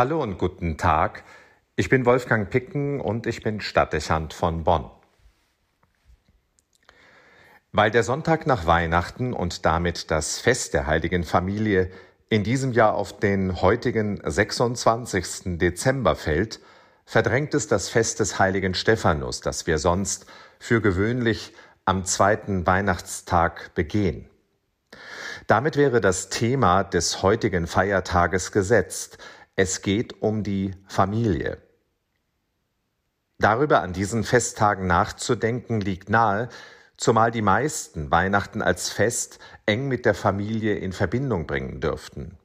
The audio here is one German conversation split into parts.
Hallo und guten Tag. Ich bin Wolfgang Picken und ich bin Stadtdechant von Bonn. Weil der Sonntag nach Weihnachten und damit das Fest der heiligen Familie in diesem Jahr auf den heutigen 26. Dezember fällt, verdrängt es das Fest des heiligen Stephanus, das wir sonst für gewöhnlich am zweiten Weihnachtstag begehen. Damit wäre das Thema des heutigen Feiertages gesetzt, es geht um die Familie. Darüber an diesen Festtagen nachzudenken liegt nahe, zumal die meisten Weihnachten als Fest eng mit der Familie in Verbindung bringen dürften.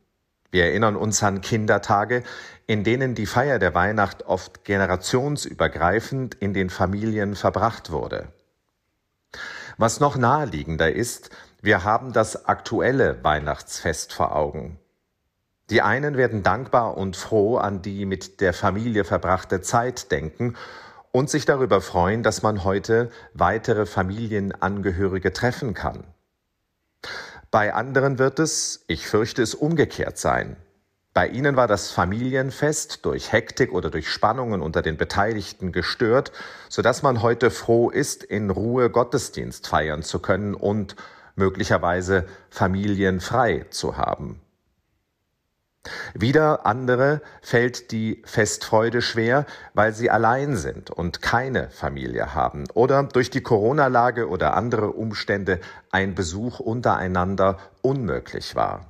Wir erinnern uns an Kindertage, in denen die Feier der Weihnacht oft generationsübergreifend in den Familien verbracht wurde. Was noch naheliegender ist, wir haben das aktuelle Weihnachtsfest vor Augen. Die einen werden dankbar und froh an die mit der Familie verbrachte Zeit denken und sich darüber freuen, dass man heute weitere Familienangehörige treffen kann. Bei anderen wird es, ich fürchte es, umgekehrt sein. Bei ihnen war das Familienfest durch Hektik oder durch Spannungen unter den Beteiligten gestört, so dass man heute froh ist, in Ruhe Gottesdienst feiern zu können und möglicherweise familienfrei zu haben. Wieder andere fällt die Festfreude schwer, weil sie allein sind und keine Familie haben oder durch die Corona-Lage oder andere Umstände ein Besuch untereinander unmöglich war.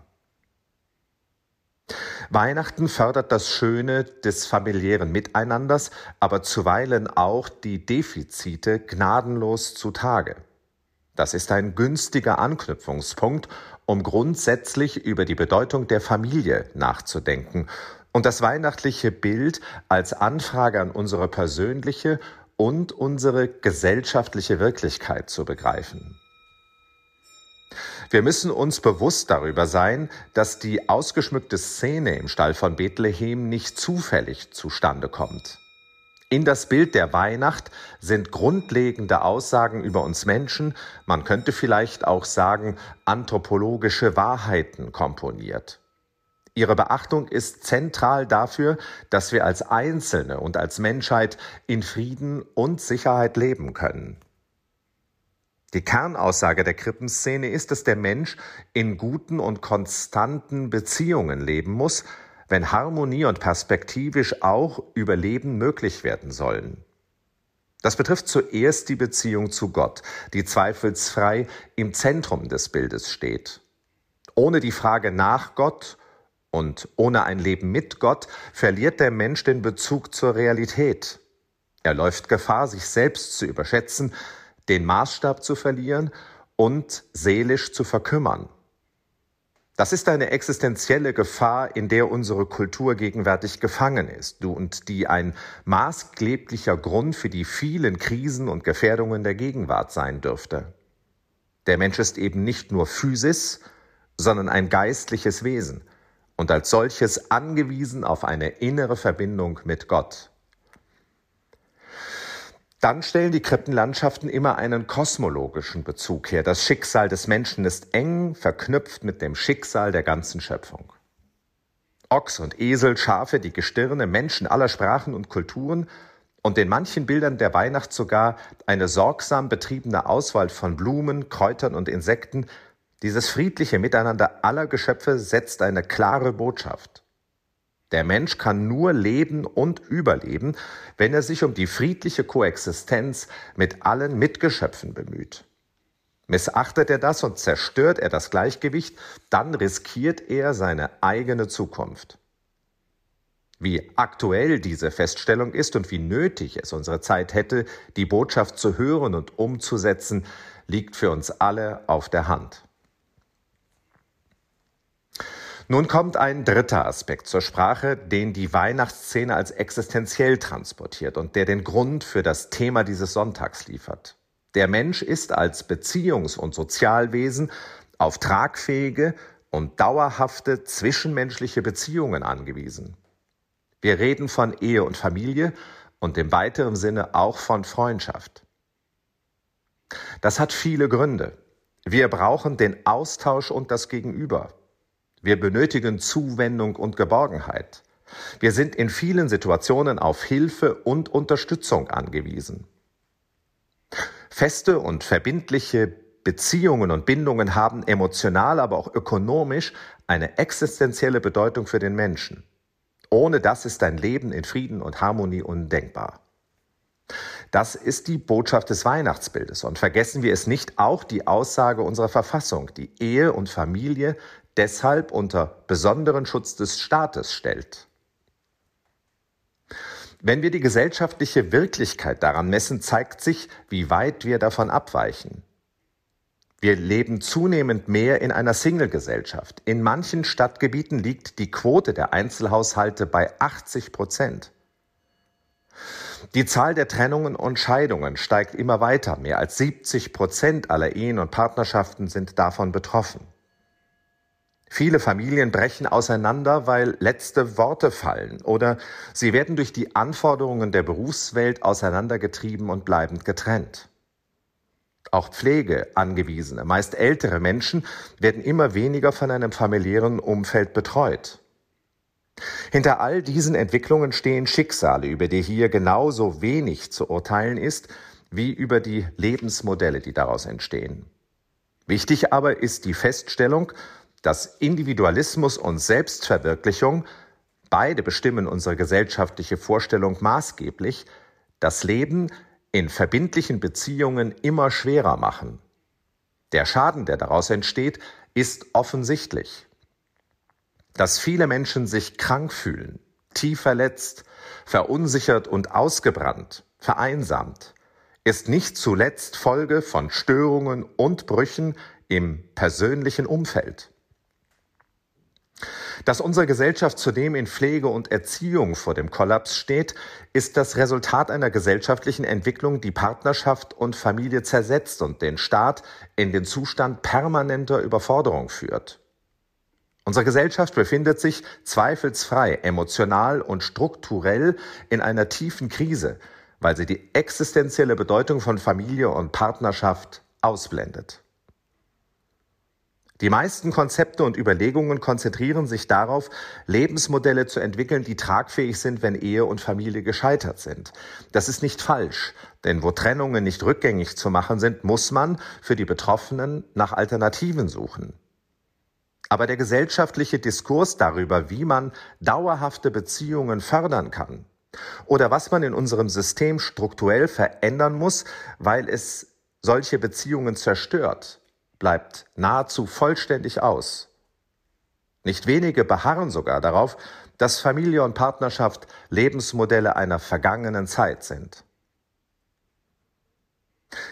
Weihnachten fördert das Schöne des familiären Miteinanders, aber zuweilen auch die Defizite gnadenlos zutage. Das ist ein günstiger Anknüpfungspunkt, um grundsätzlich über die Bedeutung der Familie nachzudenken und das weihnachtliche Bild als Anfrage an unsere persönliche und unsere gesellschaftliche Wirklichkeit zu begreifen. Wir müssen uns bewusst darüber sein, dass die ausgeschmückte Szene im Stall von Bethlehem nicht zufällig zustande kommt. In das Bild der Weihnacht sind grundlegende Aussagen über uns Menschen, man könnte vielleicht auch sagen anthropologische Wahrheiten komponiert. Ihre Beachtung ist zentral dafür, dass wir als Einzelne und als Menschheit in Frieden und Sicherheit leben können. Die Kernaussage der Krippenszene ist, dass der Mensch in guten und konstanten Beziehungen leben muss, wenn Harmonie und perspektivisch auch Überleben möglich werden sollen. Das betrifft zuerst die Beziehung zu Gott, die zweifelsfrei im Zentrum des Bildes steht. Ohne die Frage nach Gott und ohne ein Leben mit Gott verliert der Mensch den Bezug zur Realität. Er läuft Gefahr, sich selbst zu überschätzen, den Maßstab zu verlieren und seelisch zu verkümmern. Das ist eine existenzielle Gefahr, in der unsere Kultur gegenwärtig gefangen ist und die ein maßgeblicher Grund für die vielen Krisen und Gefährdungen der Gegenwart sein dürfte. Der Mensch ist eben nicht nur Physis, sondern ein geistliches Wesen und als solches angewiesen auf eine innere Verbindung mit Gott. Dann stellen die Krippenlandschaften immer einen kosmologischen Bezug her. Das Schicksal des Menschen ist eng verknüpft mit dem Schicksal der ganzen Schöpfung. Ochs und Esel, Schafe, die Gestirne, Menschen aller Sprachen und Kulturen und in manchen Bildern der Weihnacht sogar eine sorgsam betriebene Auswahl von Blumen, Kräutern und Insekten, dieses friedliche Miteinander aller Geschöpfe setzt eine klare Botschaft. Der Mensch kann nur leben und überleben, wenn er sich um die friedliche Koexistenz mit allen Mitgeschöpfen bemüht. Missachtet er das und zerstört er das Gleichgewicht, dann riskiert er seine eigene Zukunft. Wie aktuell diese Feststellung ist und wie nötig es unsere Zeit hätte, die Botschaft zu hören und umzusetzen, liegt für uns alle auf der Hand. Nun kommt ein dritter Aspekt zur Sprache, den die Weihnachtsszene als existenziell transportiert und der den Grund für das Thema dieses Sonntags liefert. Der Mensch ist als Beziehungs- und Sozialwesen auf tragfähige und dauerhafte zwischenmenschliche Beziehungen angewiesen. Wir reden von Ehe und Familie und im weiteren Sinne auch von Freundschaft. Das hat viele Gründe. Wir brauchen den Austausch und das Gegenüber. Wir benötigen Zuwendung und Geborgenheit. Wir sind in vielen Situationen auf Hilfe und Unterstützung angewiesen. Feste und verbindliche Beziehungen und Bindungen haben emotional, aber auch ökonomisch eine existenzielle Bedeutung für den Menschen. Ohne das ist ein Leben in Frieden und Harmonie undenkbar. Das ist die Botschaft des Weihnachtsbildes. Und vergessen wir es nicht, auch die Aussage unserer Verfassung, die Ehe und Familie deshalb unter besonderen Schutz des Staates stellt. Wenn wir die gesellschaftliche Wirklichkeit daran messen, zeigt sich, wie weit wir davon abweichen. Wir leben zunehmend mehr in einer Single-Gesellschaft. In manchen Stadtgebieten liegt die Quote der Einzelhaushalte bei 80 Prozent. Die Zahl der Trennungen und Scheidungen steigt immer weiter. Mehr als 70 Prozent aller Ehen und Partnerschaften sind davon betroffen. Viele Familien brechen auseinander, weil letzte Worte fallen oder sie werden durch die Anforderungen der Berufswelt auseinandergetrieben und bleiben getrennt. Auch Pflegeangewiesene, meist ältere Menschen, werden immer weniger von einem familiären Umfeld betreut. Hinter all diesen Entwicklungen stehen Schicksale, über die hier genauso wenig zu urteilen ist, wie über die Lebensmodelle, die daraus entstehen. Wichtig aber ist die Feststellung, dass Individualismus und Selbstverwirklichung, beide bestimmen unsere gesellschaftliche Vorstellung maßgeblich, das Leben in verbindlichen Beziehungen immer schwerer machen. Der Schaden, der daraus entsteht, ist offensichtlich. Dass viele Menschen sich krank fühlen, tief verletzt, verunsichert und ausgebrannt, vereinsamt, ist nicht zuletzt Folge von Störungen und Brüchen im persönlichen Umfeld. Dass unsere Gesellschaft zudem in Pflege und Erziehung vor dem Kollaps steht, ist das Resultat einer gesellschaftlichen Entwicklung, die Partnerschaft und Familie zersetzt und den Staat in den Zustand permanenter Überforderung führt. Unsere Gesellschaft befindet sich zweifelsfrei emotional und strukturell in einer tiefen Krise, weil sie die existenzielle Bedeutung von Familie und Partnerschaft ausblendet. Die meisten Konzepte und Überlegungen konzentrieren sich darauf, Lebensmodelle zu entwickeln, die tragfähig sind, wenn Ehe und Familie gescheitert sind. Das ist nicht falsch, denn wo Trennungen nicht rückgängig zu machen sind, muss man für die Betroffenen nach Alternativen suchen. Aber der gesellschaftliche Diskurs darüber, wie man dauerhafte Beziehungen fördern kann oder was man in unserem System strukturell verändern muss, weil es solche Beziehungen zerstört, bleibt nahezu vollständig aus. Nicht wenige beharren sogar darauf, dass Familie und Partnerschaft Lebensmodelle einer vergangenen Zeit sind.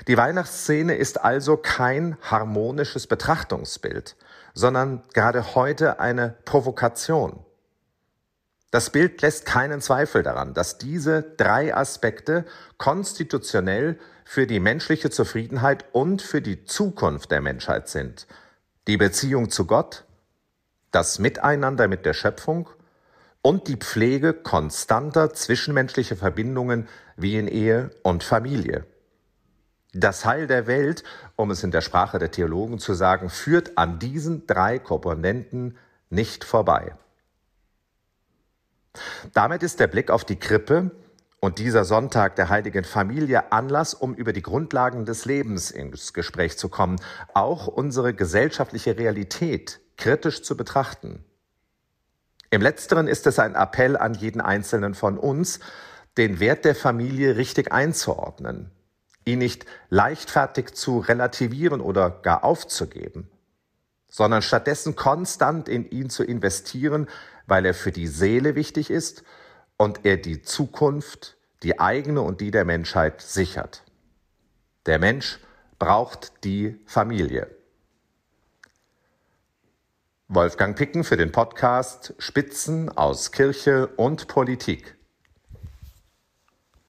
Die Weihnachtsszene ist also kein harmonisches Betrachtungsbild, sondern gerade heute eine Provokation. Das Bild lässt keinen Zweifel daran, dass diese drei Aspekte konstitutionell für die menschliche Zufriedenheit und für die Zukunft der Menschheit sind. Die Beziehung zu Gott, das Miteinander mit der Schöpfung und die Pflege konstanter zwischenmenschlicher Verbindungen wie in Ehe und Familie. Das Heil der Welt, um es in der Sprache der Theologen zu sagen, führt an diesen drei Komponenten nicht vorbei. Damit ist der Blick auf die Krippe und dieser Sonntag der heiligen Familie Anlass, um über die Grundlagen des Lebens ins Gespräch zu kommen, auch unsere gesellschaftliche Realität kritisch zu betrachten. Im letzteren ist es ein Appell an jeden Einzelnen von uns, den Wert der Familie richtig einzuordnen, ihn nicht leichtfertig zu relativieren oder gar aufzugeben, sondern stattdessen konstant in ihn zu investieren, weil er für die Seele wichtig ist und er die Zukunft, die eigene und die der Menschheit sichert. Der Mensch braucht die Familie. Wolfgang Picken für den Podcast Spitzen aus Kirche und Politik.